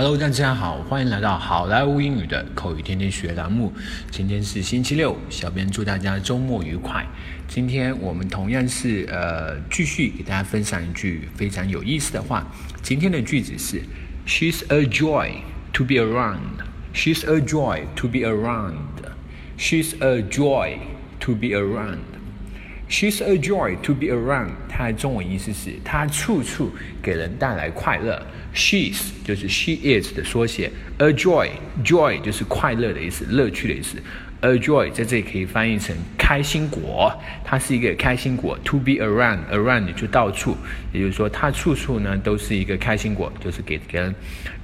Hello，大家好，欢迎来到好莱坞英语的口语天天学栏目。今天是星期六，小编祝大家周末愉快。今天我们同样是呃继续给大家分享一句非常有意思的话。今天的句子是：She's a joy to be around. She's a joy to be around. She's a joy to be around. She's a joy to be around。它的中文意思是她处处给人带来快乐。She's 就是 she is 的缩写，a joy，joy 就是快乐的意思，乐趣的意思。a joy 在这里可以翻译成开心果，它是一个开心果。To be around，around 就到处，也就是说它处处呢都是一个开心果，就是给给人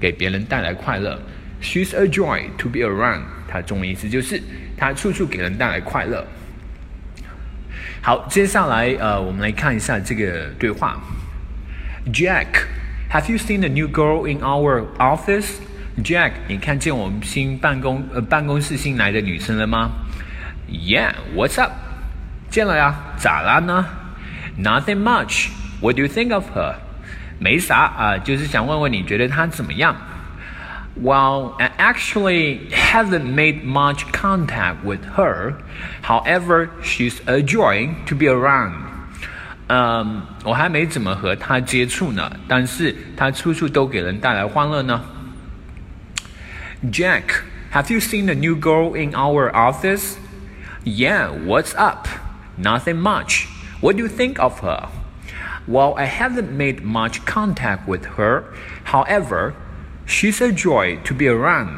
给别人带来快乐。She's a joy to be around。它中文意思就是它处处给人带来快乐。好，接下来呃，我们来看一下这个对话。Jack，Have you seen the new girl in our office？Jack，你看见我们新办公呃办公室新来的女生了吗？Yeah，What's up？见了呀，咋啦呢？Nothing much。What do you think of her？没啥啊，就是想问问你觉得她怎么样 ？Well, I actually haven't made much contact with her. However, she's a joy to be around. 嗯，我还没怎么和她接触呢，但是她处处都给人带来欢乐呢。Jack, have you seen the new girl in our office? Yeah, what's up? Nothing much. What do you think of her? Well, I haven't made much contact with her. However, She's a joy to be around。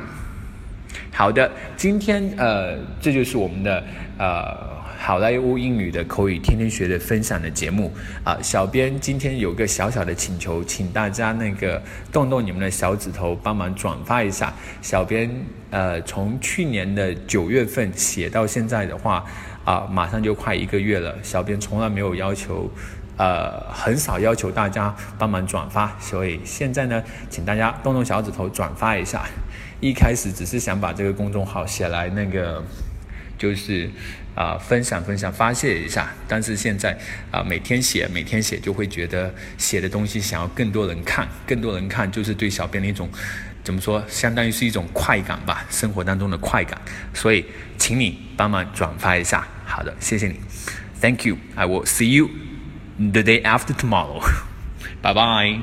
好的，今天呃，这就是我们的呃好莱坞英语的口语天天学的分享的节目啊。小编今天有个小小的请求，请大家那个动动你们的小指头，帮忙转发一下。小编呃，从去年的九月份写到现在的话啊，马上就快一个月了。小编从来没有要求。呃，很少要求大家帮忙转发，所以现在呢，请大家动动小指头转发一下。一开始只是想把这个公众号写来那个，就是啊分享分享发泄一下，但是现在啊每天写每天写就会觉得写的东西想要更多人看，更多人看就是对小编的一种怎么说，相当于是一种快感吧，生活当中的快感。所以请你帮忙转发一下。好的，谢谢你，Thank you，I will see you。The day after tomorrow. bye bye.